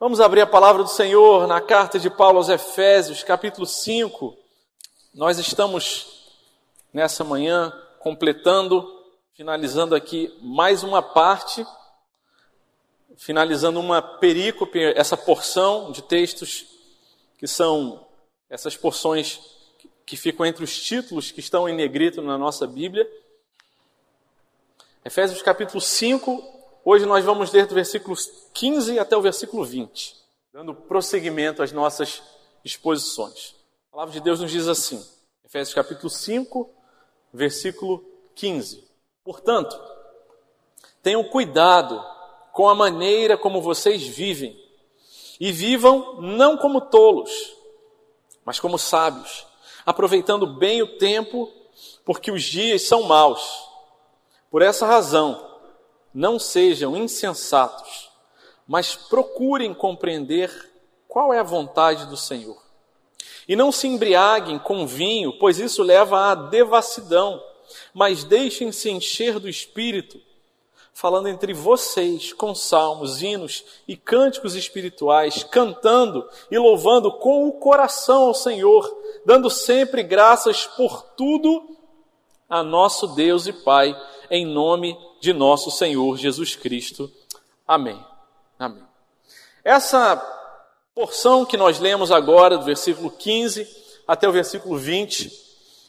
Vamos abrir a palavra do Senhor na carta de Paulo aos Efésios, capítulo 5. Nós estamos nessa manhã completando, finalizando aqui mais uma parte, finalizando uma perícope, essa porção de textos que são essas porções que ficam entre os títulos que estão em negrito na nossa Bíblia. Efésios capítulo 5, hoje nós vamos ler do versículo 15 até o versículo 20, dando prosseguimento às nossas exposições. A palavra de Deus nos diz assim, Efésios capítulo 5, versículo 15. Portanto, tenham cuidado com a maneira como vocês vivem, e vivam não como tolos, mas como sábios, aproveitando bem o tempo, porque os dias são maus. Por essa razão, não sejam insensatos, mas procurem compreender qual é a vontade do Senhor. E não se embriaguem com vinho, pois isso leva à devassidão, mas deixem-se encher do Espírito, falando entre vocês com salmos, hinos e cânticos espirituais, cantando e louvando com o coração ao Senhor, dando sempre graças por tudo a nosso Deus e Pai em nome de nosso Senhor Jesus Cristo. Amém. Amém. Essa porção que nós lemos agora, do versículo 15 até o versículo 20,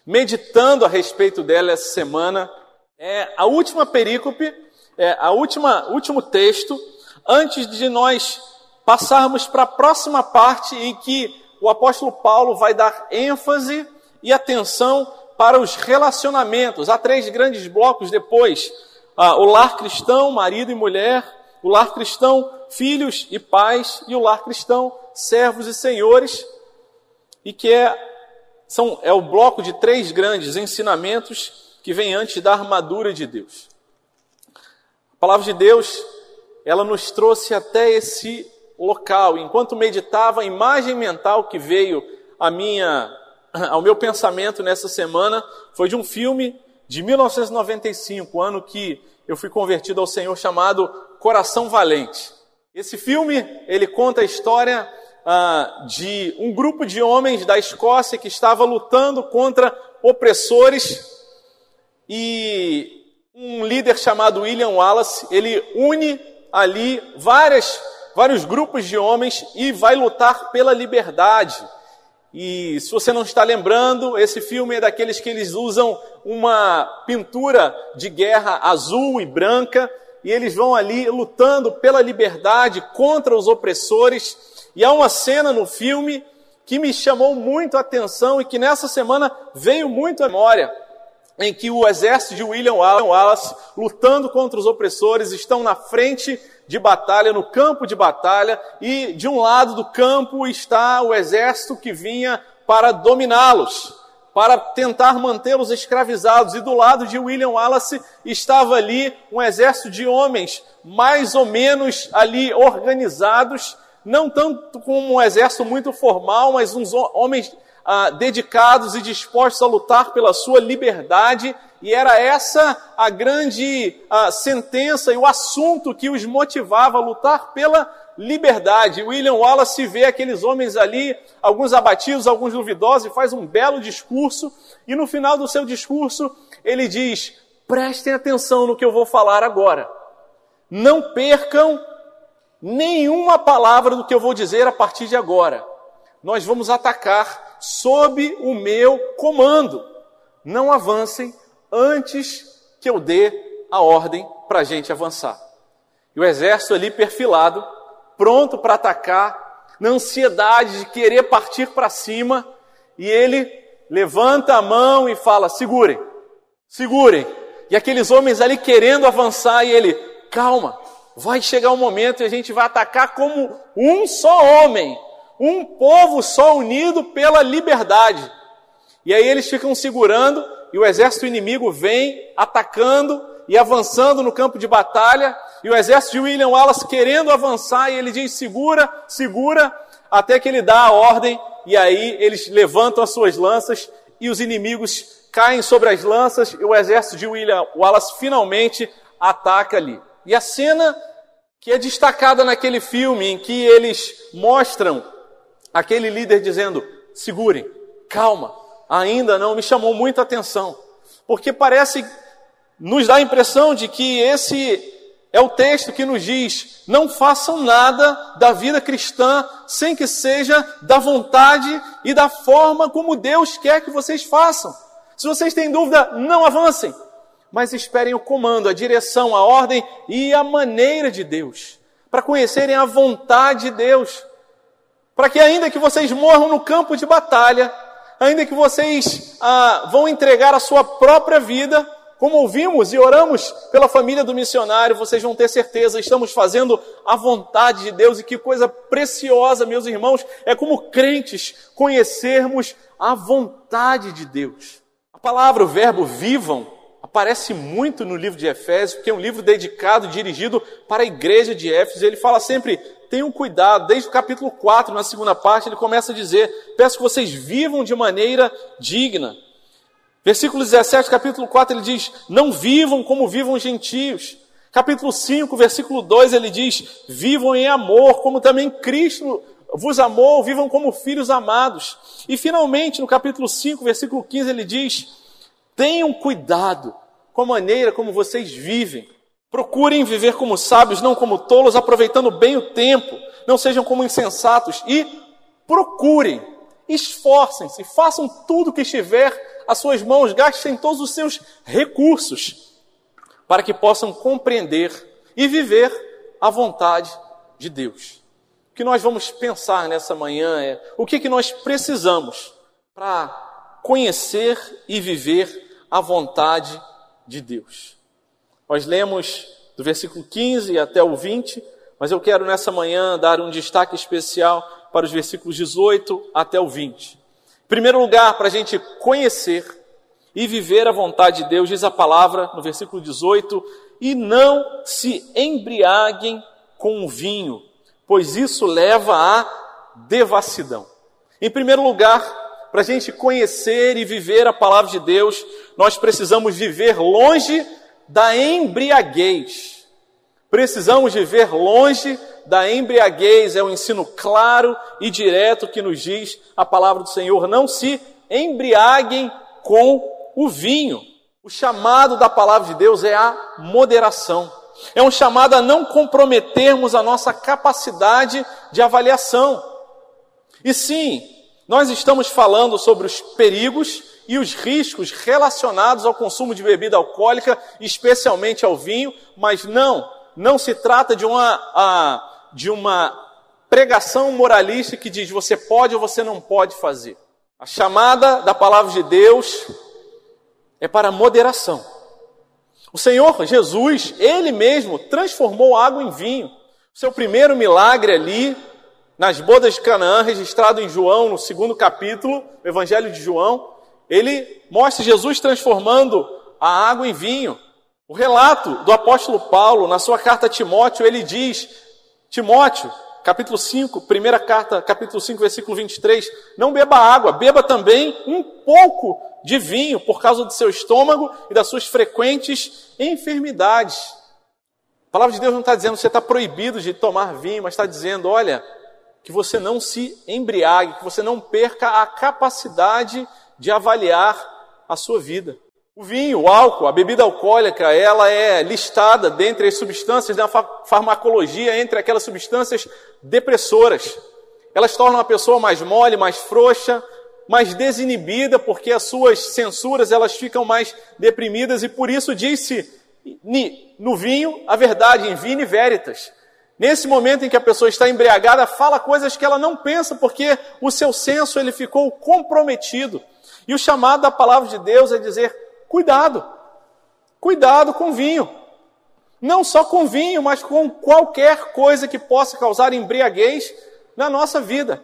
meditando a respeito dela essa semana, é a última perícope, é a última último texto antes de nós passarmos para a próxima parte em que o apóstolo Paulo vai dar ênfase e atenção para os relacionamentos. Há três grandes blocos depois: ah, o lar cristão, marido e mulher, o lar cristão, filhos e pais, e o lar cristão, servos e senhores, e que é, são, é o bloco de três grandes ensinamentos que vem antes da armadura de Deus. A palavra de Deus, ela nos trouxe até esse local. Enquanto meditava a imagem mental que veio à minha ao meu pensamento nessa semana foi de um filme de 1995, ano que eu fui convertido ao Senhor, chamado Coração Valente. Esse filme ele conta a história ah, de um grupo de homens da Escócia que estava lutando contra opressores e um líder chamado William Wallace ele une ali várias, vários grupos de homens e vai lutar pela liberdade e se você não está lembrando, esse filme é daqueles que eles usam uma pintura de guerra azul e branca, e eles vão ali lutando pela liberdade contra os opressores. E há uma cena no filme que me chamou muito a atenção e que nessa semana veio muito à memória, em que o exército de William Wallace, lutando contra os opressores, estão na frente de batalha, no campo de batalha, e de um lado do campo está o exército que vinha para dominá-los, para tentar mantê-los escravizados, e do lado de William Wallace estava ali um exército de homens, mais ou menos ali organizados, não tanto como um exército muito formal, mas uns homens ah, dedicados e dispostos a lutar pela sua liberdade e era essa a grande a sentença e o assunto que os motivava a lutar pela liberdade. William Wallace vê aqueles homens ali, alguns abatidos, alguns duvidosos, e faz um belo discurso. E no final do seu discurso, ele diz: prestem atenção no que eu vou falar agora. Não percam nenhuma palavra do que eu vou dizer a partir de agora. Nós vamos atacar sob o meu comando. Não avancem antes que eu dê a ordem para a gente avançar. E o exército ali perfilado, pronto para atacar, na ansiedade de querer partir para cima, e ele levanta a mão e fala: segurem, segurem. E aqueles homens ali querendo avançar, e ele, calma, vai chegar um momento e a gente vai atacar como um só homem, um povo só unido pela liberdade. E aí eles ficam segurando, e o exército inimigo vem atacando e avançando no campo de batalha, e o exército de William Wallace querendo avançar, e ele diz: segura, segura, até que ele dá a ordem, e aí eles levantam as suas lanças, e os inimigos caem sobre as lanças, e o exército de William Wallace finalmente ataca ali. E a cena que é destacada naquele filme em que eles mostram aquele líder dizendo: segurem, calma, ainda não me chamou muita atenção, porque parece nos dá a impressão de que esse é o texto que nos diz: não façam nada da vida cristã sem que seja da vontade e da forma como Deus quer que vocês façam. Se vocês têm dúvida, não avancem, mas esperem o comando, a direção, a ordem e a maneira de Deus, para conhecerem a vontade de Deus, para que ainda que vocês morram no campo de batalha, ainda que vocês ah, vão entregar a sua própria vida, como ouvimos e oramos pela família do missionário, vocês vão ter certeza, estamos fazendo a vontade de Deus e que coisa preciosa, meus irmãos, é como crentes conhecermos a vontade de Deus. A palavra, o verbo vivam, aparece muito no livro de Efésios, porque é um livro dedicado, dirigido para a igreja de Éfeso. Ele fala sempre, tenham cuidado, desde o capítulo 4, na segunda parte, ele começa a dizer, peço que vocês vivam de maneira digna. Versículo 17, capítulo 4, ele diz: Não vivam como vivam os gentios. Capítulo 5, versículo 2, ele diz: Vivam em amor, como também Cristo vos amou, vivam como filhos amados. E finalmente, no capítulo 5, versículo 15, ele diz: Tenham cuidado com a maneira como vocês vivem. Procurem viver como sábios, não como tolos, aproveitando bem o tempo. Não sejam como insensatos e procurem, esforcem-se, façam tudo o que estiver as suas mãos, gastem todos os seus recursos para que possam compreender e viver a vontade de Deus. O que nós vamos pensar nessa manhã é o que, que nós precisamos para conhecer e viver a vontade de Deus. Nós lemos do versículo 15 até o 20, mas eu quero nessa manhã dar um destaque especial para os versículos 18 até o 20 primeiro lugar, para a gente conhecer e viver a vontade de Deus, diz a palavra no versículo 18: e não se embriaguem com o vinho, pois isso leva à devassidão. Em primeiro lugar, para a gente conhecer e viver a palavra de Deus, nós precisamos viver longe da embriaguez. Precisamos viver longe da embriaguez, é um ensino claro e direto que nos diz a palavra do Senhor. Não se embriaguem com o vinho. O chamado da palavra de Deus é a moderação. É um chamado a não comprometermos a nossa capacidade de avaliação. E sim, nós estamos falando sobre os perigos e os riscos relacionados ao consumo de bebida alcoólica, especialmente ao vinho, mas não, não se trata de uma, a, de uma pregação moralista que diz você pode ou você não pode fazer. A chamada da palavra de Deus é para moderação. O Senhor Jesus, Ele mesmo, transformou água em vinho. Seu primeiro milagre ali, nas bodas de Canaã, registrado em João, no segundo capítulo, o Evangelho de João, ele mostra Jesus transformando a água em vinho. O relato do apóstolo Paulo, na sua carta a Timóteo, ele diz Timóteo, capítulo 5, primeira carta, capítulo 5, versículo 23, não beba água, beba também um pouco de vinho por causa do seu estômago e das suas frequentes enfermidades. A palavra de Deus não está dizendo que você está proibido de tomar vinho, mas está dizendo, olha, que você não se embriague, que você não perca a capacidade de avaliar a sua vida. O vinho, o álcool, a bebida alcoólica, ela é listada dentre as substâncias da farmacologia entre aquelas substâncias depressoras. Elas tornam a pessoa mais mole, mais frouxa, mais desinibida, porque as suas censuras elas ficam mais deprimidas e por isso disse no vinho a verdade, em vino e veritas. Nesse momento em que a pessoa está embriagada, fala coisas que ela não pensa, porque o seu senso ele ficou comprometido. E o chamado da palavra de Deus é dizer: Cuidado. Cuidado com vinho. Não só com vinho, mas com qualquer coisa que possa causar embriaguez na nossa vida.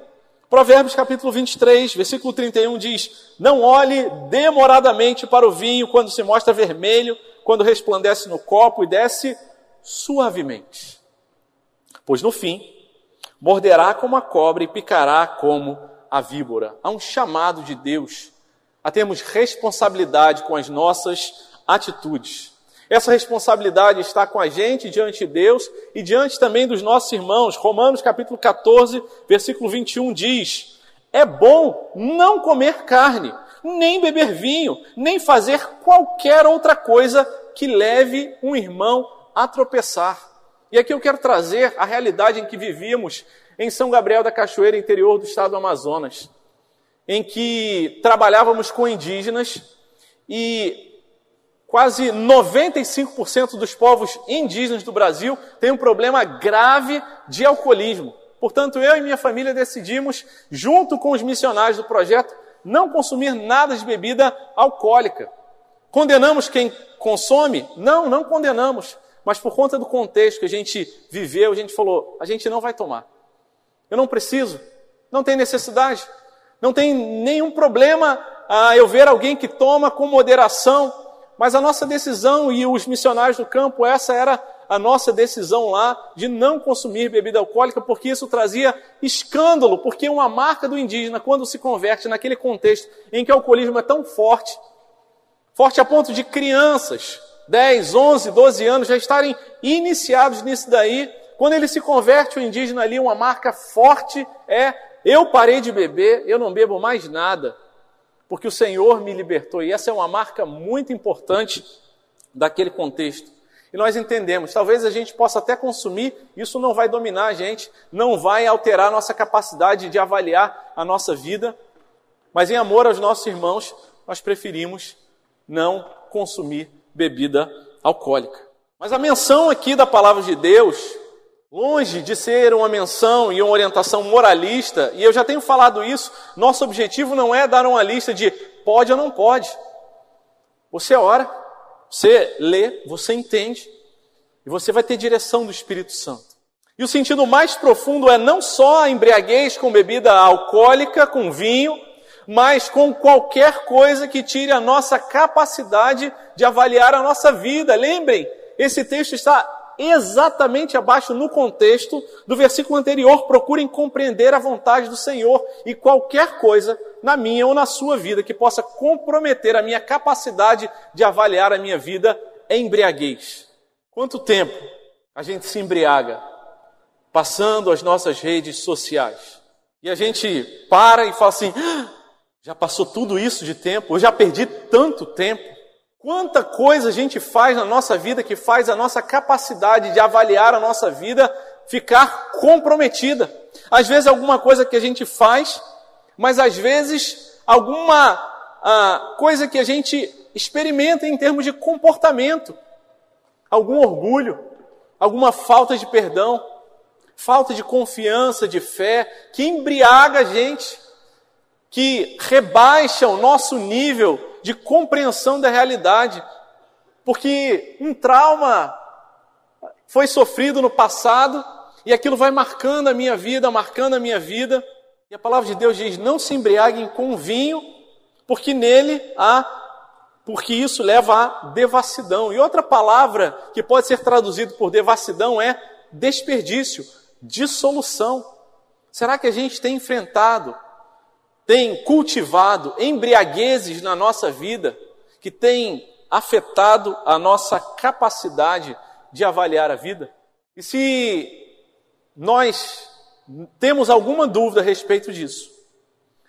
Provérbios capítulo 23, versículo 31 diz: Não olhe demoradamente para o vinho quando se mostra vermelho, quando resplandece no copo e desce suavemente. Pois no fim, morderá como a cobra e picará como a víbora. Há um chamado de Deus a termos responsabilidade com as nossas atitudes. Essa responsabilidade está com a gente diante de Deus e diante também dos nossos irmãos. Romanos capítulo 14, versículo 21 diz: É bom não comer carne, nem beber vinho, nem fazer qualquer outra coisa que leve um irmão a tropeçar. E aqui eu quero trazer a realidade em que vivíamos em São Gabriel da Cachoeira, interior do estado do Amazonas, em que trabalhávamos com indígenas e quase 95% dos povos indígenas do Brasil têm um problema grave de alcoolismo. Portanto, eu e minha família decidimos, junto com os missionários do projeto, não consumir nada de bebida alcoólica. Condenamos quem consome? Não, não condenamos. Mas por conta do contexto que a gente viveu, a gente falou: a gente não vai tomar. Eu não preciso, não tem necessidade, não tem nenhum problema ah, eu ver alguém que toma com moderação, mas a nossa decisão e os missionários do campo, essa era a nossa decisão lá de não consumir bebida alcoólica, porque isso trazia escândalo, porque uma marca do indígena, quando se converte naquele contexto em que o alcoolismo é tão forte, forte a ponto de crianças, 10, 11, 12 anos, já estarem iniciados nisso daí, quando ele se converte, o indígena ali, uma marca forte é: eu parei de beber, eu não bebo mais nada porque o Senhor me libertou. E essa é uma marca muito importante daquele contexto. E nós entendemos, talvez a gente possa até consumir, isso não vai dominar a gente, não vai alterar a nossa capacidade de avaliar a nossa vida, mas em amor aos nossos irmãos, nós preferimos não consumir bebida alcoólica. Mas a menção aqui da palavra de Deus Longe de ser uma menção e uma orientação moralista, e eu já tenho falado isso, nosso objetivo não é dar uma lista de pode ou não pode. Você ora, você lê, você entende, e você vai ter direção do Espírito Santo. E o sentido mais profundo é não só a embriaguez com bebida alcoólica, com vinho, mas com qualquer coisa que tire a nossa capacidade de avaliar a nossa vida. Lembrem, esse texto está exatamente abaixo no contexto do versículo anterior. Procurem compreender a vontade do Senhor e qualquer coisa na minha ou na sua vida que possa comprometer a minha capacidade de avaliar a minha vida é embriaguez. Quanto tempo a gente se embriaga passando as nossas redes sociais? E a gente para e fala assim: ah, já passou tudo isso de tempo, eu já perdi tanto tempo. Quanta coisa a gente faz na nossa vida que faz a nossa capacidade de avaliar a nossa vida ficar comprometida. Às vezes alguma coisa que a gente faz, mas às vezes alguma ah, coisa que a gente experimenta em termos de comportamento. Algum orgulho, alguma falta de perdão, falta de confiança, de fé, que embriaga a gente, que rebaixa o nosso nível de compreensão da realidade, porque um trauma foi sofrido no passado e aquilo vai marcando a minha vida, marcando a minha vida. E a palavra de Deus diz: não se embriaguem com vinho, porque nele há, porque isso leva à devassidão. E outra palavra que pode ser traduzida por devassidão é desperdício, dissolução. Será que a gente tem enfrentado tem cultivado embriaguezes na nossa vida que tem afetado a nossa capacidade de avaliar a vida? E se nós temos alguma dúvida a respeito disso,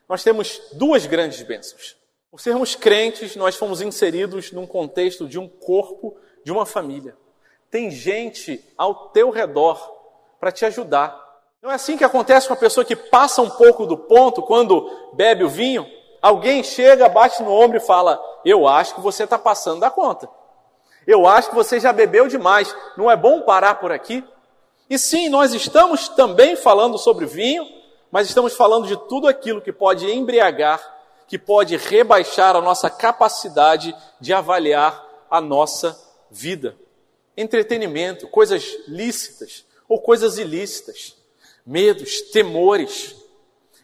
nós temos duas grandes bênçãos. Por sermos crentes, nós fomos inseridos num contexto de um corpo, de uma família. Tem gente ao teu redor para te ajudar não é assim que acontece com a pessoa que passa um pouco do ponto quando bebe o vinho? Alguém chega, bate no ombro e fala: Eu acho que você está passando da conta. Eu acho que você já bebeu demais. Não é bom parar por aqui? E sim, nós estamos também falando sobre vinho, mas estamos falando de tudo aquilo que pode embriagar, que pode rebaixar a nossa capacidade de avaliar a nossa vida. Entretenimento, coisas lícitas ou coisas ilícitas medos, temores,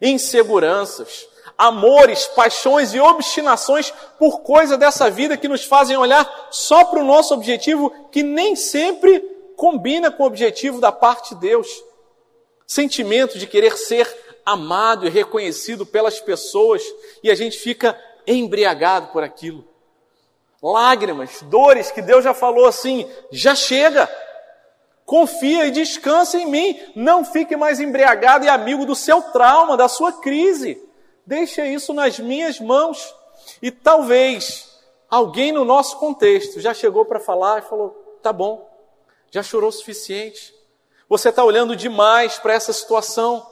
inseguranças, amores, paixões e obstinações por coisa dessa vida que nos fazem olhar só para o nosso objetivo, que nem sempre combina com o objetivo da parte de Deus. Sentimento de querer ser amado e reconhecido pelas pessoas e a gente fica embriagado por aquilo. lágrimas, dores que Deus já falou assim: já chega. Confia e descansa em mim. Não fique mais embriagado e amigo do seu trauma, da sua crise. Deixa isso nas minhas mãos. E talvez alguém no nosso contexto já chegou para falar e falou: tá bom, já chorou o suficiente. Você está olhando demais para essa situação.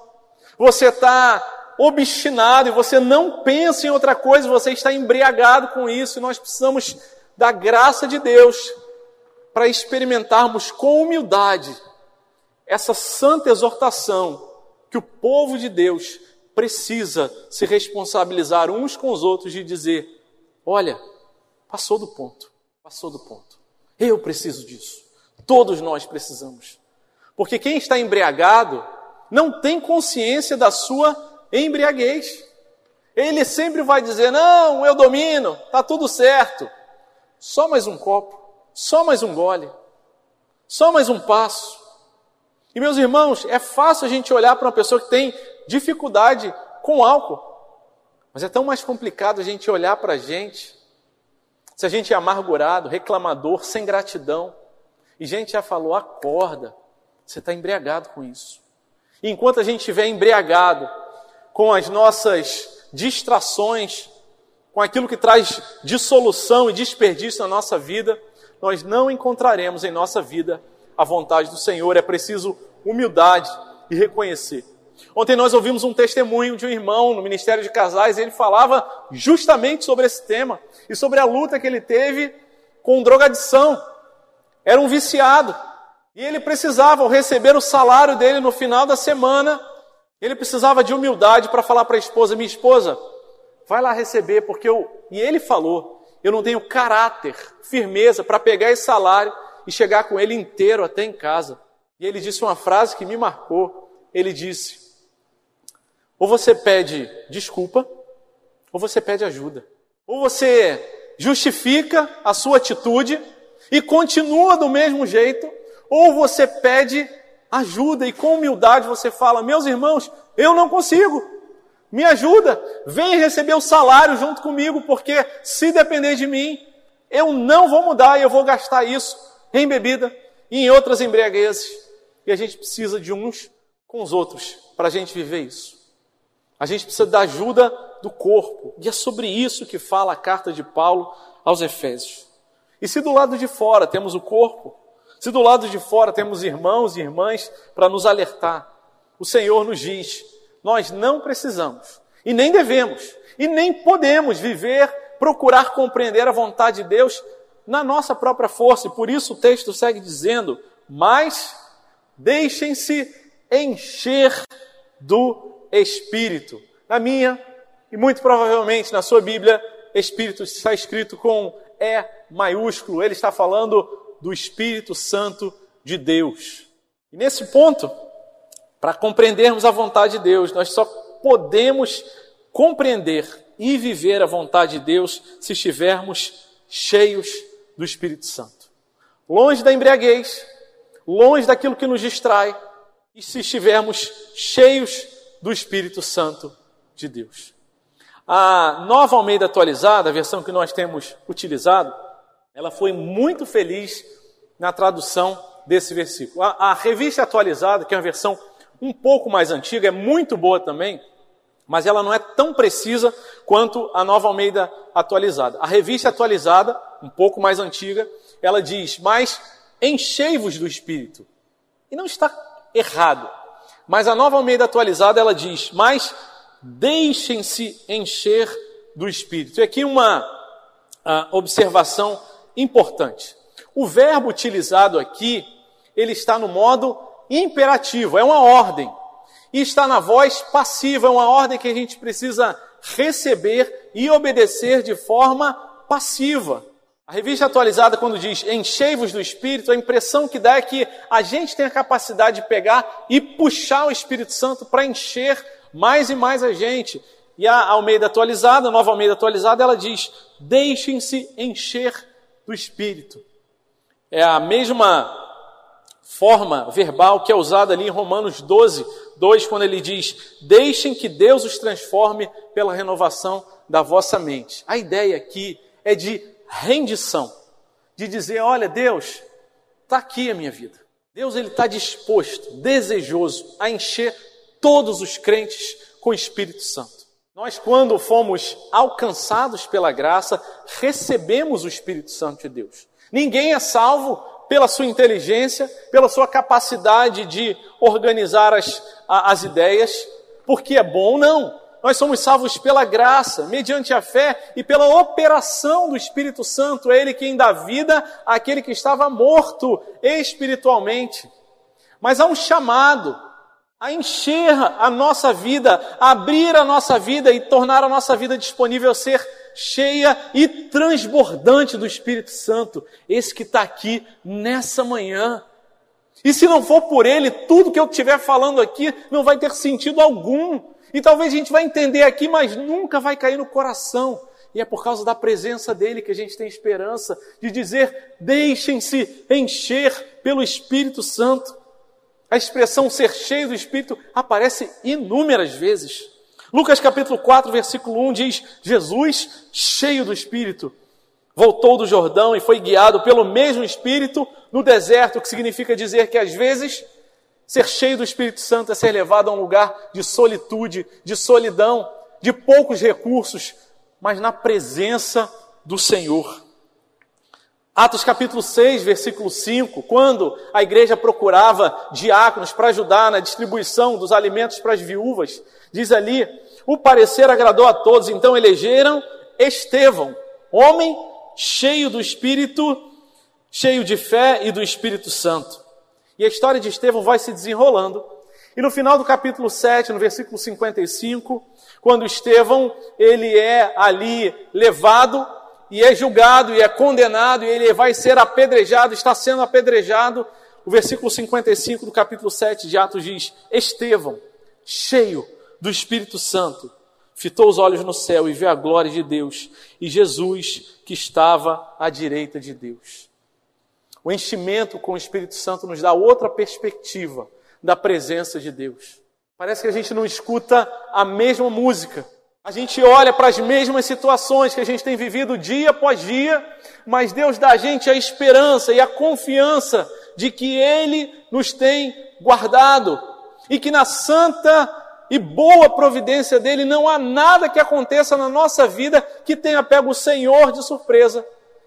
Você está obstinado e você não pensa em outra coisa, você está embriagado com isso. E nós precisamos da graça de Deus para experimentarmos com humildade essa santa exortação que o povo de Deus precisa se responsabilizar uns com os outros de dizer: olha, passou do ponto, passou do ponto. Eu preciso disso. Todos nós precisamos. Porque quem está embriagado não tem consciência da sua embriaguez. Ele sempre vai dizer: Não, eu domino, está tudo certo. Só mais um copo. Só mais um gole. Só mais um passo. E meus irmãos, é fácil a gente olhar para uma pessoa que tem dificuldade com álcool. Mas é tão mais complicado a gente olhar para a gente. Se a gente é amargurado, reclamador, sem gratidão. E gente já falou, acorda. Você está embriagado com isso. E enquanto a gente estiver embriagado com as nossas distrações, com aquilo que traz dissolução e desperdício na nossa vida, nós não encontraremos em nossa vida a vontade do Senhor. É preciso humildade e reconhecer. Ontem nós ouvimos um testemunho de um irmão no Ministério de Casais, e ele falava justamente sobre esse tema e sobre a luta que ele teve com drogadição. Era um viciado. E ele precisava, receber o salário dele no final da semana, ele precisava de humildade para falar para a esposa: Minha esposa, vai lá receber, porque eu. E ele falou: eu não tenho caráter, firmeza para pegar esse salário e chegar com ele inteiro até em casa. E ele disse uma frase que me marcou. Ele disse: ou você pede desculpa, ou você pede ajuda. Ou você justifica a sua atitude e continua do mesmo jeito, ou você pede ajuda e com humildade você fala: Meus irmãos, eu não consigo. Me ajuda, vem receber o salário junto comigo, porque se depender de mim, eu não vou mudar e eu vou gastar isso em bebida e em outras embriaguezes. E a gente precisa de uns com os outros para a gente viver isso. A gente precisa da ajuda do corpo. E é sobre isso que fala a carta de Paulo aos Efésios. E se do lado de fora temos o corpo, se do lado de fora temos irmãos e irmãs para nos alertar, o Senhor nos diz nós não precisamos, e nem devemos, e nem podemos viver, procurar compreender a vontade de Deus na nossa própria força. E por isso o texto segue dizendo: Mas deixem-se encher do Espírito. Na minha, e muito provavelmente na sua Bíblia, Espírito está escrito com E maiúsculo. Ele está falando do Espírito Santo de Deus. E nesse ponto, para compreendermos a vontade de Deus, nós só podemos compreender e viver a vontade de Deus se estivermos cheios do Espírito Santo. Longe da embriaguez, longe daquilo que nos distrai, e se estivermos cheios do Espírito Santo de Deus. A nova Almeida atualizada, a versão que nós temos utilizado, ela foi muito feliz na tradução desse versículo. A, a revista atualizada, que é uma versão um pouco mais antiga, é muito boa também, mas ela não é tão precisa quanto a nova Almeida atualizada. A revista atualizada, um pouco mais antiga, ela diz: Mas enchei-vos do Espírito. E não está errado. Mas a nova Almeida atualizada, ela diz: Mas deixem-se encher do Espírito. E aqui uma uh, observação importante. O verbo utilizado aqui, ele está no modo imperativo, é uma ordem. E está na voz passiva, é uma ordem que a gente precisa receber e obedecer de forma passiva. A revista atualizada, quando diz enchei-vos do Espírito, a impressão que dá é que a gente tem a capacidade de pegar e puxar o Espírito Santo para encher mais e mais a gente. E a Almeida atualizada, a nova Almeida atualizada, ela diz: deixem-se encher do Espírito. É a mesma forma verbal que é usada ali em Romanos 12, 2, quando ele diz: Deixem que Deus os transforme pela renovação da vossa mente. A ideia aqui é de rendição, de dizer: olha, Deus, está aqui a minha vida. Deus ele está disposto, desejoso a encher todos os crentes com o Espírito Santo. Nós, quando fomos alcançados pela graça, recebemos o Espírito Santo de Deus. Ninguém é salvo pela sua inteligência, pela sua capacidade de organizar as, as ideias, porque é bom, não. Nós somos salvos pela graça, mediante a fé e pela operação do Espírito Santo. É Ele quem dá vida àquele que estava morto espiritualmente. Mas há um chamado a encher a nossa vida, a abrir a nossa vida e tornar a nossa vida disponível a ser cheia e transbordante do Espírito Santo. Esse que está aqui nessa manhã. E se não for por Ele, tudo que eu estiver falando aqui não vai ter sentido algum. E talvez a gente vai entender aqui, mas nunca vai cair no coração. E é por causa da presença dele que a gente tem esperança de dizer: deixem-se encher pelo Espírito Santo. A expressão ser cheio do Espírito aparece inúmeras vezes. Lucas capítulo 4, versículo 1 diz: Jesus, cheio do Espírito, voltou do Jordão e foi guiado pelo mesmo Espírito no deserto, o que significa dizer que às vezes Ser cheio do Espírito Santo é ser levado a um lugar de solitude, de solidão, de poucos recursos, mas na presença do Senhor. Atos capítulo 6, versículo 5, quando a igreja procurava diáconos para ajudar na distribuição dos alimentos para as viúvas, diz ali: o parecer agradou a todos, então elegeram Estevão, homem cheio do Espírito, cheio de fé e do Espírito Santo. E a história de Estevão vai se desenrolando. E no final do capítulo 7, no versículo 55, quando Estevão, ele é ali levado e é julgado e é condenado e ele vai ser apedrejado, está sendo apedrejado, o versículo 55 do capítulo 7 de Atos diz: Estevão, cheio do Espírito Santo, fitou os olhos no céu e viu a glória de Deus e Jesus que estava à direita de Deus. O enchimento com o Espírito Santo nos dá outra perspectiva da presença de Deus. Parece que a gente não escuta a mesma música. A gente olha para as mesmas situações que a gente tem vivido dia após dia, mas Deus dá a gente a esperança e a confiança de que Ele nos tem guardado e que na santa e boa providência dele não há nada que aconteça na nossa vida que tenha pego o Senhor de surpresa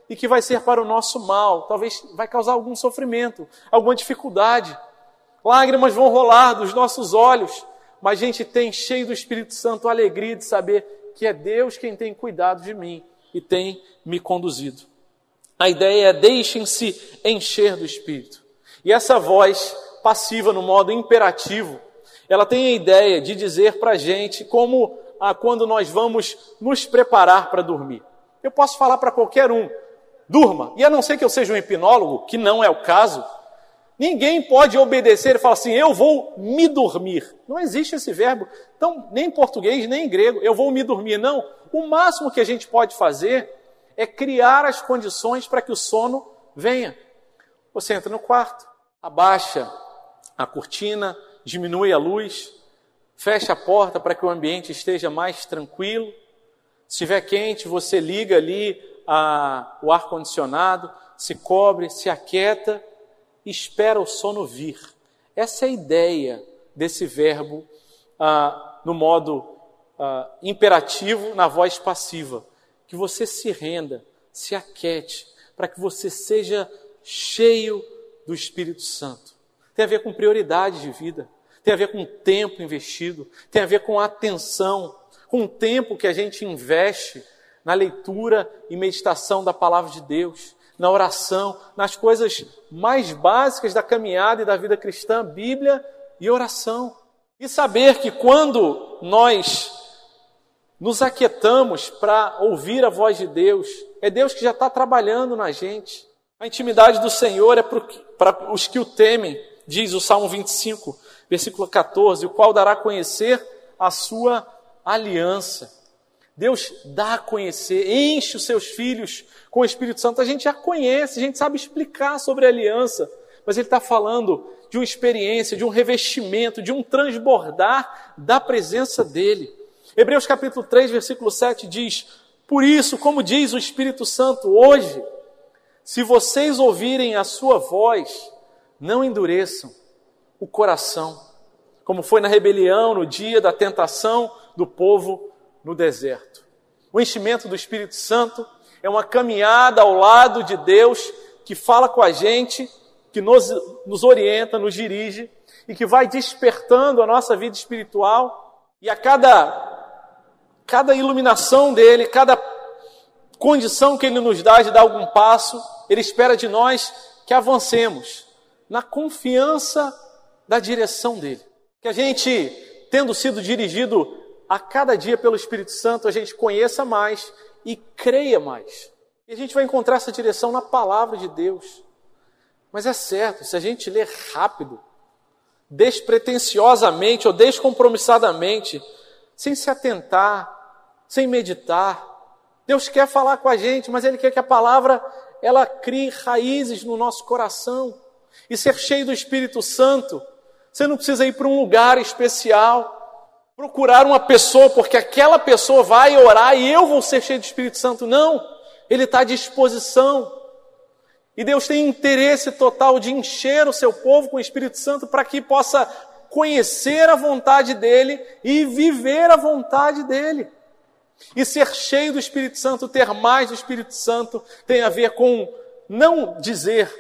e que vai ser para o nosso mal, talvez vai causar algum sofrimento, alguma dificuldade. Lágrimas vão rolar dos nossos olhos, mas a gente tem cheio do Espírito Santo a alegria de saber que é Deus quem tem cuidado de mim e tem me conduzido. A ideia é deixem-se encher do Espírito. E essa voz passiva no modo imperativo, ela tem a ideia de dizer para a gente como ah, quando nós vamos nos preparar para dormir. Eu posso falar para qualquer um, durma. E a não ser que eu seja um hipnólogo, que não é o caso, ninguém pode obedecer e falar assim, eu vou me dormir. Não existe esse verbo, então, nem em português, nem em grego, eu vou me dormir. Não. O máximo que a gente pode fazer é criar as condições para que o sono venha. Você entra no quarto, abaixa a cortina, diminui a luz, fecha a porta para que o ambiente esteja mais tranquilo. Se estiver quente, você liga ali a, o ar-condicionado, se cobre, se aquieta espera o sono vir. Essa é a ideia desse verbo ah, no modo ah, imperativo, na voz passiva. Que você se renda, se aquete, para que você seja cheio do Espírito Santo. Tem a ver com prioridade de vida, tem a ver com tempo investido, tem a ver com atenção, com o tempo que a gente investe na leitura e meditação da palavra de Deus, na oração, nas coisas mais básicas da caminhada e da vida cristã, Bíblia e oração. E saber que quando nós nos aquietamos para ouvir a voz de Deus, é Deus que já está trabalhando na gente. A intimidade do Senhor é para os que o temem, diz o Salmo 25, versículo 14, o qual dará a conhecer a sua aliança. Deus dá a conhecer, enche os seus filhos com o Espírito Santo. A gente já conhece, a gente sabe explicar sobre a aliança, mas ele está falando de uma experiência, de um revestimento, de um transbordar da presença dele. Hebreus capítulo 3, versículo 7 diz: Por isso, como diz o Espírito Santo hoje, se vocês ouvirem a sua voz, não endureçam o coração, como foi na rebelião no dia da tentação do povo no deserto. O enchimento do Espírito Santo é uma caminhada ao lado de Deus que fala com a gente, que nos, nos orienta, nos dirige e que vai despertando a nossa vida espiritual. E a cada, cada iluminação dele, cada condição que ele nos dá de dar algum passo, ele espera de nós que avancemos na confiança da direção dele. Que a gente, tendo sido dirigido a cada dia pelo Espírito Santo, a gente conheça mais e creia mais. E a gente vai encontrar essa direção na palavra de Deus. Mas é certo, se a gente ler rápido, despretensiosamente ou descompromissadamente, sem se atentar, sem meditar, Deus quer falar com a gente, mas Ele quer que a palavra ela crie raízes no nosso coração e ser cheio do Espírito Santo. Você não precisa ir para um lugar especial, procurar uma pessoa, porque aquela pessoa vai orar e eu vou ser cheio do Espírito Santo. Não, Ele está à disposição. E Deus tem interesse total de encher o seu povo com o Espírito Santo para que possa conhecer a vontade dEle e viver a vontade dEle. E ser cheio do Espírito Santo, ter mais do Espírito Santo, tem a ver com não dizer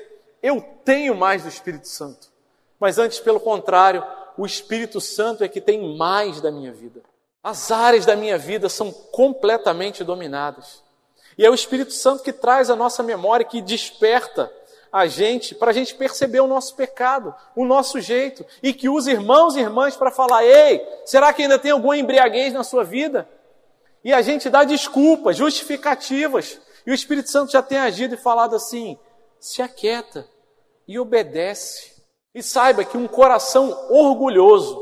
eu tenho mais do Espírito Santo, mas antes, pelo contrário, o Espírito Santo é que tem mais da minha vida. As áreas da minha vida são completamente dominadas. E é o Espírito Santo que traz a nossa memória, que desperta a gente, para a gente perceber o nosso pecado, o nosso jeito, e que usa irmãos e irmãs para falar: ei, será que ainda tem alguma embriaguez na sua vida? E a gente dá desculpas, justificativas. E o Espírito Santo já tem agido e falado assim: se aquieta e obedece. E saiba que um coração orgulhoso,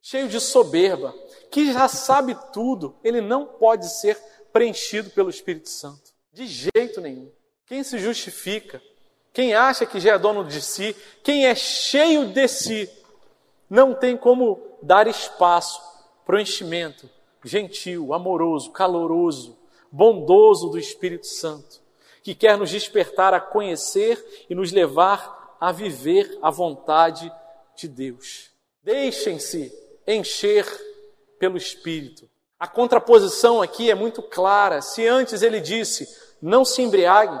cheio de soberba, que já sabe tudo, ele não pode ser preenchido pelo Espírito Santo. De jeito nenhum. Quem se justifica, quem acha que já é dono de si, quem é cheio de si, não tem como dar espaço para o enchimento gentil, amoroso, caloroso, bondoso do Espírito Santo, que quer nos despertar a conhecer e nos levar a viver a vontade de Deus. Deixem-se encher pelo Espírito. A contraposição aqui é muito clara. Se antes ele disse: não se embriaguem,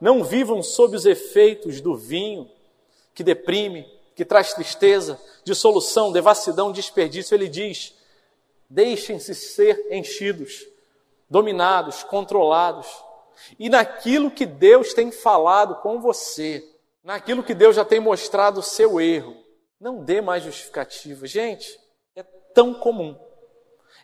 não vivam sob os efeitos do vinho, que deprime, que traz tristeza, dissolução, devassidão, desperdício, ele diz: Deixem-se ser enchidos, dominados, controlados. E naquilo que Deus tem falado com você, naquilo que Deus já tem mostrado o seu erro, não dê mais justificativa. Gente, é tão comum,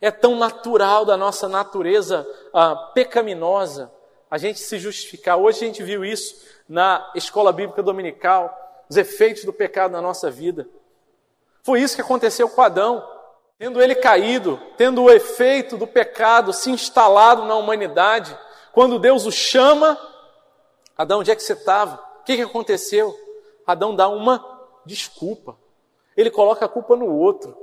é tão natural da nossa natureza ah, pecaminosa a gente se justificar. Hoje a gente viu isso na escola bíblica dominical, os efeitos do pecado na nossa vida. Foi isso que aconteceu com Adão. Tendo ele caído, tendo o efeito do pecado se instalado na humanidade, quando Deus o chama, Adão, onde é que você estava? Que, que aconteceu? Adão dá uma desculpa. Ele coloca a culpa no outro.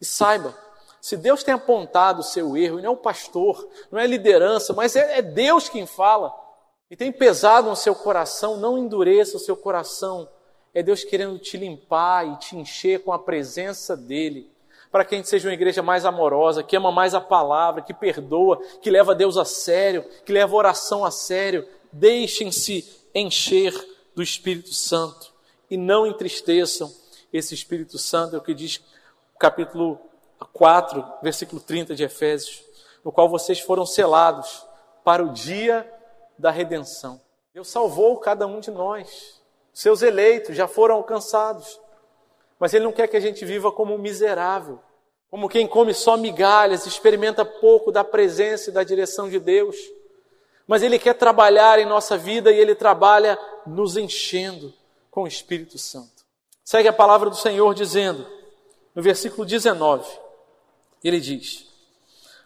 E saiba, se Deus tem apontado o seu erro, e não é o pastor, não é a liderança, mas é, é Deus quem fala, e tem pesado no seu coração, não endureça o seu coração. É Deus querendo te limpar e te encher com a presença dEle para que a gente seja uma igreja mais amorosa, que ama mais a palavra, que perdoa, que leva Deus a sério, que leva a oração a sério. Deixem-se encher do Espírito Santo e não entristeçam esse Espírito Santo, é o que diz o capítulo 4, versículo 30 de Efésios, no qual vocês foram selados para o dia da redenção. Deus salvou cada um de nós. Seus eleitos já foram alcançados. Mas Ele não quer que a gente viva como um miserável, como quem come só migalhas, experimenta pouco da presença e da direção de Deus. Mas Ele quer trabalhar em nossa vida e Ele trabalha nos enchendo com o Espírito Santo. Segue a palavra do Senhor dizendo, no versículo 19, ele diz: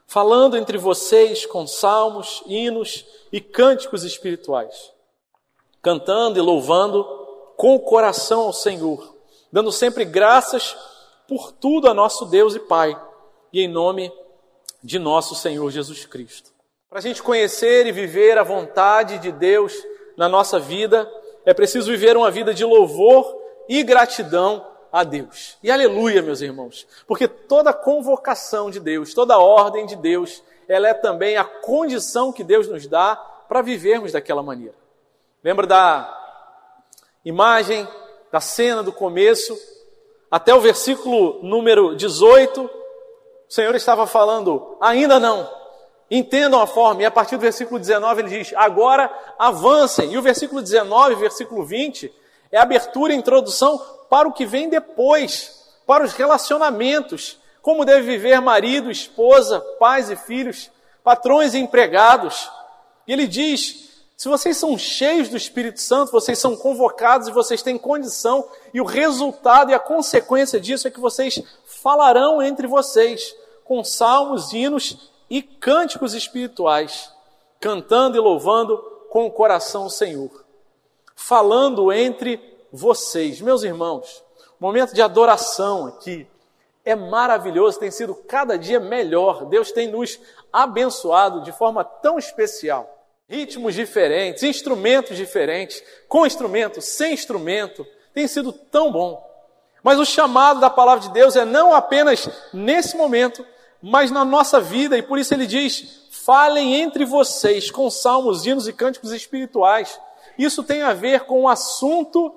Falando entre vocês com salmos, hinos e cânticos espirituais, cantando e louvando com o coração ao Senhor dando sempre graças por tudo a nosso Deus e Pai, e em nome de nosso Senhor Jesus Cristo. Para a gente conhecer e viver a vontade de Deus na nossa vida, é preciso viver uma vida de louvor e gratidão a Deus. E aleluia, meus irmãos, porque toda convocação de Deus, toda ordem de Deus, ela é também a condição que Deus nos dá para vivermos daquela maneira. Lembra da imagem, da cena do começo, até o versículo número 18, o Senhor estava falando, ainda não, entendam a forma, e a partir do versículo 19 ele diz, agora avancem. E o versículo 19, versículo 20, é abertura e introdução para o que vem depois, para os relacionamentos, como deve viver marido, esposa, pais e filhos, patrões e empregados. E ele diz: se vocês são cheios do Espírito Santo, vocês são convocados e vocês têm condição, e o resultado e a consequência disso é que vocês falarão entre vocês com salmos, hinos e cânticos espirituais, cantando e louvando com o coração o Senhor. Falando entre vocês. Meus irmãos, momento de adoração aqui é maravilhoso, tem sido cada dia melhor. Deus tem nos abençoado de forma tão especial. Ritmos diferentes, instrumentos diferentes, com instrumento, sem instrumento, tem sido tão bom. Mas o chamado da palavra de Deus é não apenas nesse momento, mas na nossa vida, e por isso ele diz: falem entre vocês com salmos, hinos e cânticos espirituais. Isso tem a ver com o assunto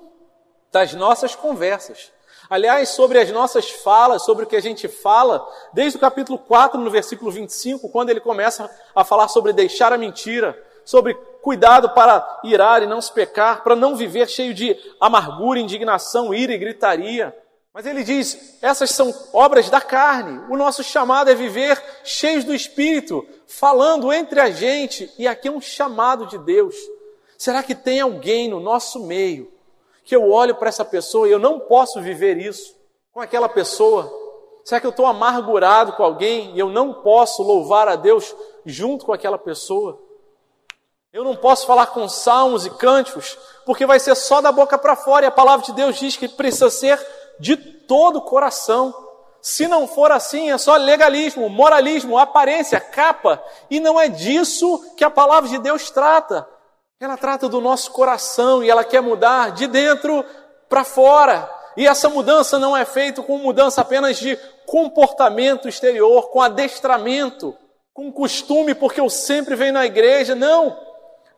das nossas conversas. Aliás, sobre as nossas falas, sobre o que a gente fala, desde o capítulo 4, no versículo 25, quando ele começa a falar sobre deixar a mentira, sobre cuidado para irar e não se pecar, para não viver cheio de amargura, indignação, ira e gritaria. Mas ele diz: essas são obras da carne. O nosso chamado é viver cheios do Espírito, falando entre a gente. E aqui é um chamado de Deus. Será que tem alguém no nosso meio que eu olho para essa pessoa e eu não posso viver isso com aquela pessoa? Será que eu estou amargurado com alguém e eu não posso louvar a Deus junto com aquela pessoa? Eu não posso falar com salmos e cânticos, porque vai ser só da boca para fora, e a palavra de Deus diz que precisa ser de todo o coração. Se não for assim, é só legalismo, moralismo, aparência, capa, e não é disso que a palavra de Deus trata. Ela trata do nosso coração e ela quer mudar de dentro para fora. E essa mudança não é feita com mudança apenas de comportamento exterior, com adestramento, com costume, porque eu sempre venho na igreja. Não!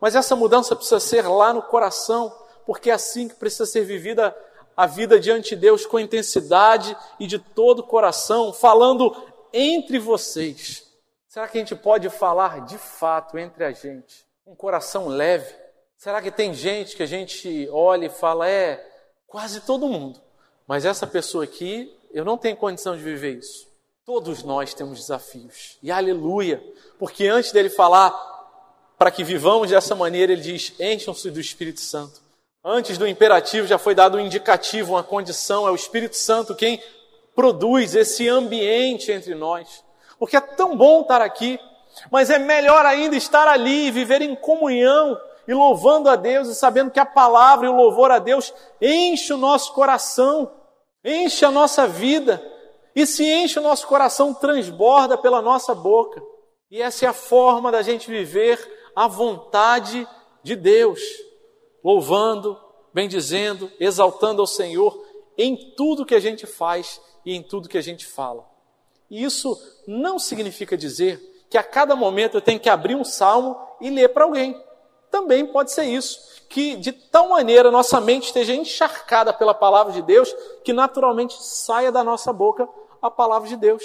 Mas essa mudança precisa ser lá no coração, porque é assim que precisa ser vivida a vida diante de Deus com intensidade e de todo o coração, falando entre vocês. Será que a gente pode falar de fato entre a gente? um coração leve? Será que tem gente que a gente olha e fala, é, quase todo mundo, mas essa pessoa aqui, eu não tenho condição de viver isso. Todos nós temos desafios, e aleluia, porque antes dele falar para que vivamos dessa maneira, ele diz: encham-se do Espírito Santo. Antes do imperativo já foi dado um indicativo, uma condição, é o Espírito Santo quem produz esse ambiente entre nós. Porque é tão bom estar aqui, mas é melhor ainda estar ali, viver em comunhão e louvando a Deus e sabendo que a palavra e o louvor a Deus enche o nosso coração, enche a nossa vida. E se enche o nosso coração, transborda pela nossa boca. E essa é a forma da gente viver a vontade de Deus, louvando, bendizendo, exaltando ao Senhor em tudo que a gente faz e em tudo que a gente fala. E isso não significa dizer que a cada momento eu tenho que abrir um salmo e ler para alguém. Também pode ser isso, que de tal maneira nossa mente esteja encharcada pela palavra de Deus, que naturalmente saia da nossa boca a palavra de Deus.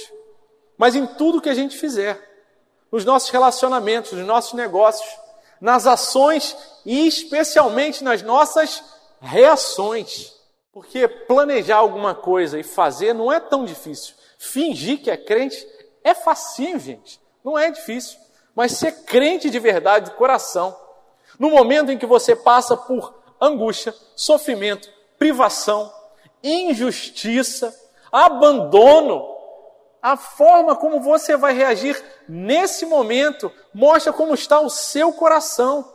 Mas em tudo que a gente fizer, nos nossos relacionamentos, nos nossos negócios, nas ações e especialmente nas nossas reações. Porque planejar alguma coisa e fazer não é tão difícil. Fingir que é crente é facinho, gente. Não é difícil. Mas ser crente de verdade, de coração, no momento em que você passa por angústia, sofrimento, privação, injustiça, abandono, a forma como você vai reagir nesse momento mostra como está o seu coração.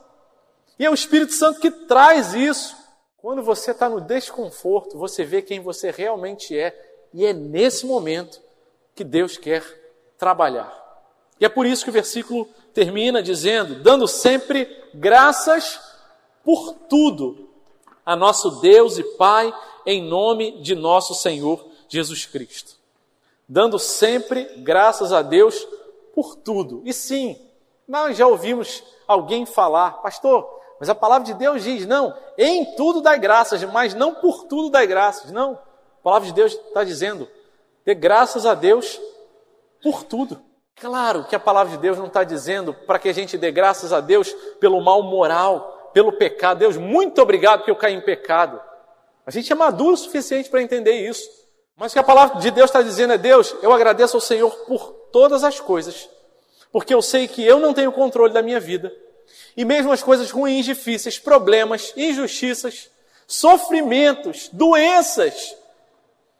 E é o Espírito Santo que traz isso. Quando você está no desconforto, você vê quem você realmente é, e é nesse momento que Deus quer trabalhar. E é por isso que o versículo termina dizendo: dando sempre graças por tudo a nosso Deus e Pai, em nome de nosso Senhor Jesus Cristo. Dando sempre graças a Deus por tudo. E sim, nós já ouvimos alguém falar, pastor, mas a palavra de Deus diz: não, em tudo dá graças, mas não por tudo dá graças. Não, a palavra de Deus está dizendo: dê graças a Deus por tudo. Claro que a palavra de Deus não está dizendo para que a gente dê graças a Deus pelo mal moral, pelo pecado. Deus, muito obrigado que eu caí em pecado. A gente é maduro o suficiente para entender isso. Mas o que a palavra de Deus está dizendo é: Deus, eu agradeço ao Senhor por todas as coisas, porque eu sei que eu não tenho controle da minha vida. E mesmo as coisas ruins, difíceis, problemas, injustiças, sofrimentos, doenças,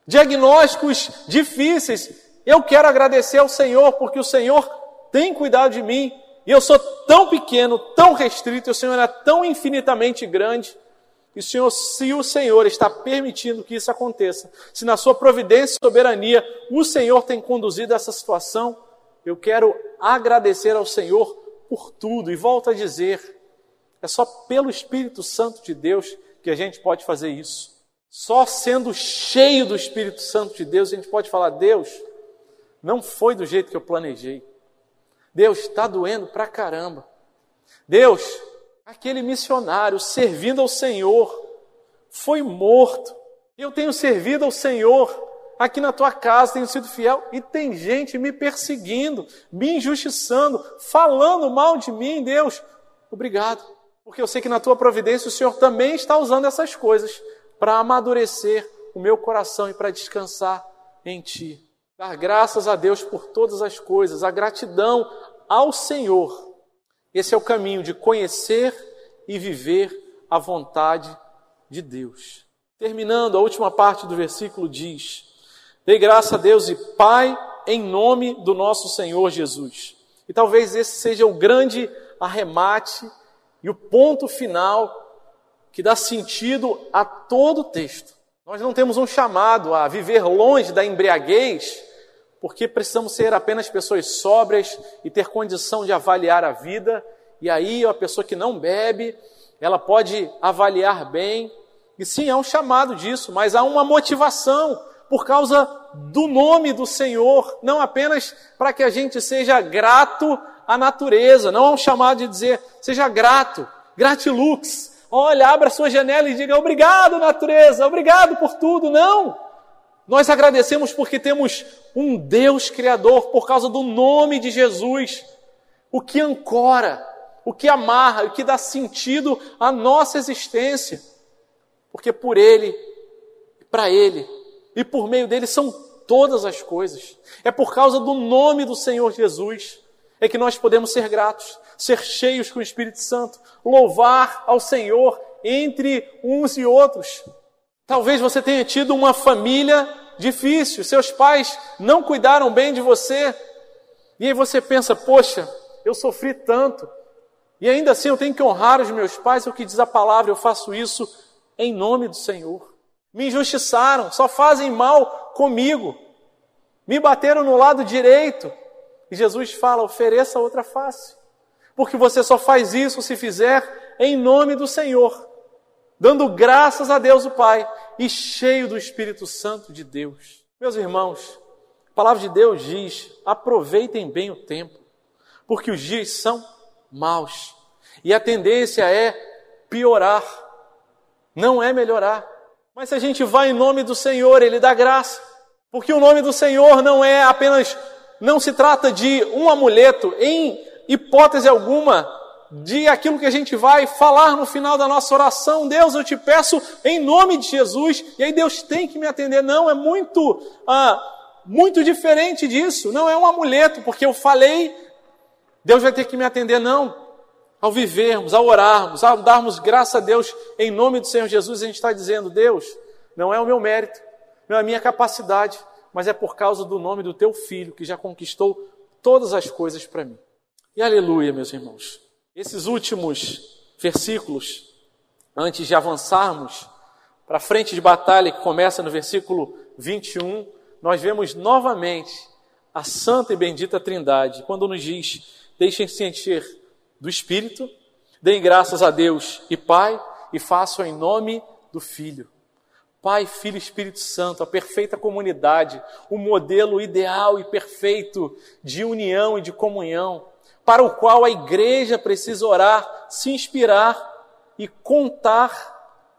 diagnósticos difíceis, eu quero agradecer ao Senhor, porque o Senhor tem cuidado de mim. E eu sou tão pequeno, tão restrito, e o Senhor é tão infinitamente grande. E Senhor, se o Senhor está permitindo que isso aconteça, se na sua providência e soberania o Senhor tem conduzido essa situação, eu quero agradecer ao Senhor por tudo. E volto a dizer, é só pelo Espírito Santo de Deus que a gente pode fazer isso. Só sendo cheio do Espírito Santo de Deus a gente pode falar: Deus, não foi do jeito que eu planejei. Deus, está doendo pra caramba. Deus, aquele missionário servindo ao Senhor foi morto. Eu tenho servido ao Senhor aqui na tua casa, tenho sido fiel e tem gente me perseguindo, me injustiçando, falando mal de mim. Deus, obrigado. Porque eu sei que na tua providência o Senhor também está usando essas coisas para amadurecer o meu coração e para descansar em ti. Dar graças a Deus por todas as coisas, a gratidão ao Senhor. Esse é o caminho de conhecer e viver a vontade de Deus. Terminando, a última parte do versículo diz: Dei graça a Deus e Pai em nome do nosso Senhor Jesus. E talvez esse seja o grande arremate e o ponto final que dá sentido a todo o texto. Nós não temos um chamado a viver longe da embriaguez, porque precisamos ser apenas pessoas sóbrias e ter condição de avaliar a vida. E aí a pessoa que não bebe, ela pode avaliar bem. E sim, há um chamado disso, mas há uma motivação por causa do nome do Senhor, não apenas para que a gente seja grato à natureza, não há um chamado de dizer seja grato, gratilux, Olha, abra sua janela e diga obrigado, natureza, obrigado por tudo. Não! Nós agradecemos porque temos um Deus Criador, por causa do nome de Jesus, o que ancora, o que amarra, o que dá sentido à nossa existência. Porque por Ele, para Ele e por meio dele são todas as coisas. É por causa do nome do Senhor Jesus é que nós podemos ser gratos ser cheios com o Espírito Santo, louvar ao Senhor entre uns e outros. Talvez você tenha tido uma família difícil, seus pais não cuidaram bem de você, e aí você pensa: poxa, eu sofri tanto, e ainda assim eu tenho que honrar os meus pais, o que diz a palavra, eu faço isso em nome do Senhor. Me injustiçaram, só fazem mal comigo, me bateram no lado direito, e Jesus fala: ofereça outra face porque você só faz isso se fizer em nome do Senhor, dando graças a Deus o Pai e cheio do Espírito Santo de Deus. Meus irmãos, a palavra de Deus diz: aproveitem bem o tempo, porque os dias são maus e a tendência é piorar, não é melhorar. Mas se a gente vai em nome do Senhor, Ele dá graça, porque o nome do Senhor não é apenas, não se trata de um amuleto em hipótese alguma de aquilo que a gente vai falar no final da nossa oração. Deus, eu te peço em nome de Jesus. E aí Deus tem que me atender. Não, é muito, ah, muito diferente disso. Não é um amuleto, porque eu falei, Deus vai ter que me atender. Não. Ao vivermos, ao orarmos, ao darmos graça a Deus em nome do Senhor Jesus, a gente está dizendo, Deus, não é o meu mérito, não é a minha capacidade, mas é por causa do nome do teu filho que já conquistou todas as coisas para mim. E aleluia, meus irmãos. Esses últimos versículos, antes de avançarmos para a frente de batalha que começa no versículo 21, nós vemos novamente a santa e bendita Trindade, quando nos diz: deixem-se encher do Espírito, deem graças a Deus e Pai e façam em nome do Filho. Pai, Filho e Espírito Santo, a perfeita comunidade, o modelo ideal e perfeito de união e de comunhão, para o qual a igreja precisa orar, se inspirar e contar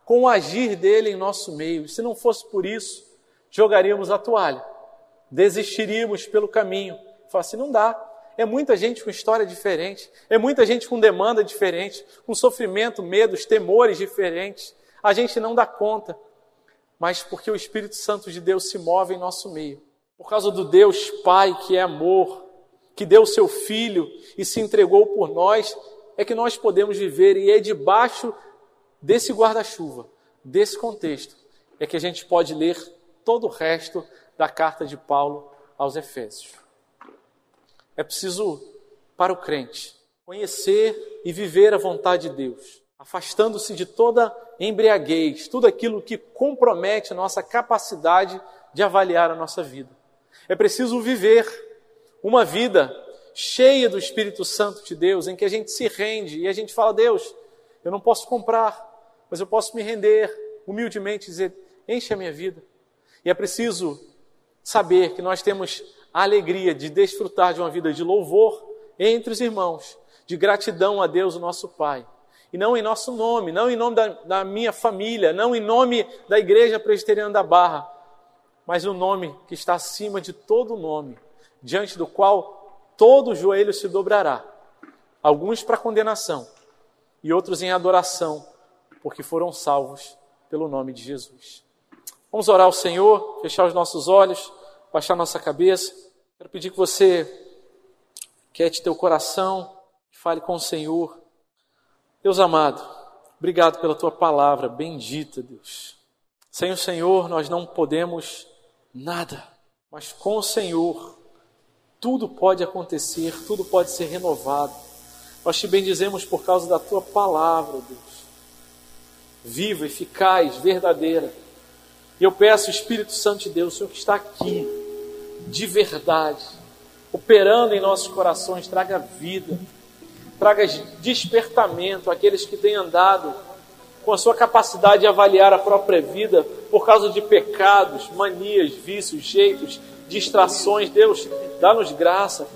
com o agir dele em nosso meio. Se não fosse por isso, jogaríamos a toalha, desistiríamos pelo caminho. Falar assim, não dá. É muita gente com história diferente, é muita gente com demanda diferente, com sofrimento, medos, temores diferentes. A gente não dá conta mas porque o Espírito Santo de Deus se move em nosso meio. Por causa do Deus Pai que é amor, que deu seu Filho e se entregou por nós, é que nós podemos viver e é debaixo desse guarda-chuva, desse contexto, é que a gente pode ler todo o resto da carta de Paulo aos Efésios. É preciso, para o crente, conhecer e viver a vontade de Deus afastando-se de toda embriaguez, tudo aquilo que compromete a nossa capacidade de avaliar a nossa vida. É preciso viver uma vida cheia do Espírito Santo de Deus, em que a gente se rende e a gente fala: Deus, eu não posso comprar, mas eu posso me render humildemente e dizer: enche a minha vida. E é preciso saber que nós temos a alegria de desfrutar de uma vida de louvor entre os irmãos, de gratidão a Deus, o nosso Pai e não em nosso nome, não em nome da, da minha família, não em nome da Igreja Presbiteriana da Barra, mas no nome que está acima de todo nome, diante do qual todo joelho se dobrará, alguns para condenação e outros em adoração, porque foram salvos pelo nome de Jesus. Vamos orar ao Senhor, fechar os nossos olhos, baixar nossa cabeça. Quero pedir que você quiete teu coração, fale com o Senhor. Deus amado, obrigado pela tua palavra bendita, Deus. Sem o Senhor nós não podemos nada, mas com o Senhor tudo pode acontecer, tudo pode ser renovado. Nós te bendizemos por causa da tua palavra, Deus. Viva, eficaz, verdadeira. E eu peço, Espírito Santo de Deus, o Senhor que está aqui, de verdade, operando em nossos corações, traga vida traga despertamento àqueles que têm andado com a sua capacidade de avaliar a própria vida por causa de pecados, manias, vícios, jeitos, distrações. Deus, dá-nos graça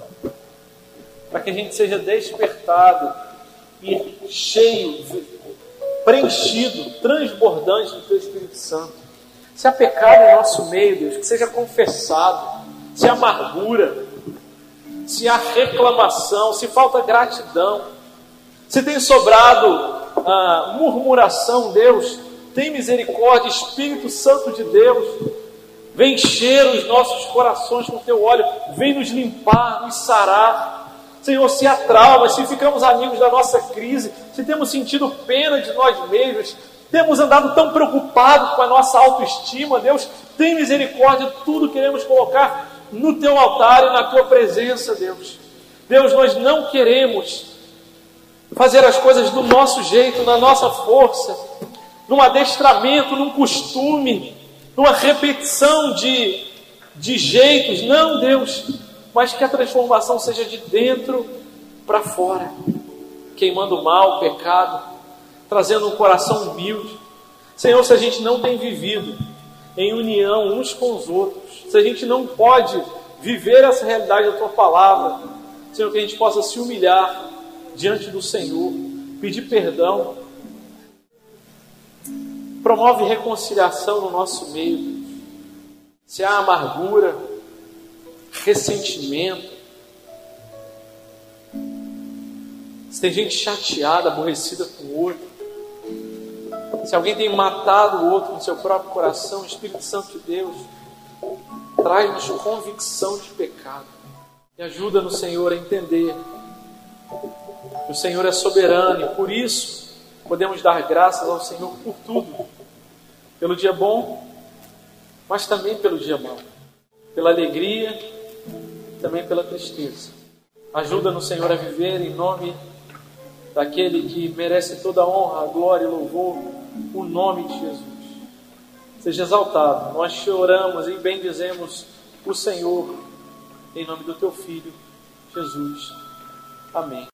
para que a gente seja despertado e cheio, preenchido, transbordante do Teu Espírito Santo. Se há pecado em nosso meio, Deus, que seja confessado. Se há amargura, se há reclamação, se falta gratidão, se tem sobrado ah, murmuração, Deus, tem misericórdia, Espírito Santo de Deus, vem encher os nossos corações com teu óleo, vem nos limpar, nos sarar. Senhor, se há trauma, se ficamos amigos da nossa crise, se temos sentido pena de nós mesmos, temos andado tão preocupados com a nossa autoestima, Deus, tem misericórdia, tudo queremos colocar no teu altar e na tua presença, Deus. Deus, nós não queremos fazer as coisas do nosso jeito, na nossa força, num adestramento, num costume, numa repetição de, de jeitos. Não, Deus, mas que a transformação seja de dentro para fora, queimando o mal, o pecado, trazendo um coração humilde. Senhor, se a gente não tem vivido em união uns com os outros, se a gente não pode viver essa realidade da tua palavra, Senhor, que a gente possa se humilhar diante do Senhor, pedir perdão, promove reconciliação no nosso meio. Se há amargura, ressentimento, se tem gente chateada, aborrecida com o outro, se alguém tem matado o outro no seu próprio coração, Espírito Santo de Deus, traz-nos convicção de pecado e ajuda no Senhor a entender que o Senhor é soberano e por isso podemos dar graças ao Senhor por tudo, pelo dia bom, mas também pelo dia mau, pela alegria, também pela tristeza. Ajuda no Senhor a viver em nome daquele que merece toda a honra, a glória e louvor, o nome de Jesus seja exaltado. Nós choramos e bendizemos o Senhor em nome do teu filho, Jesus. Amém.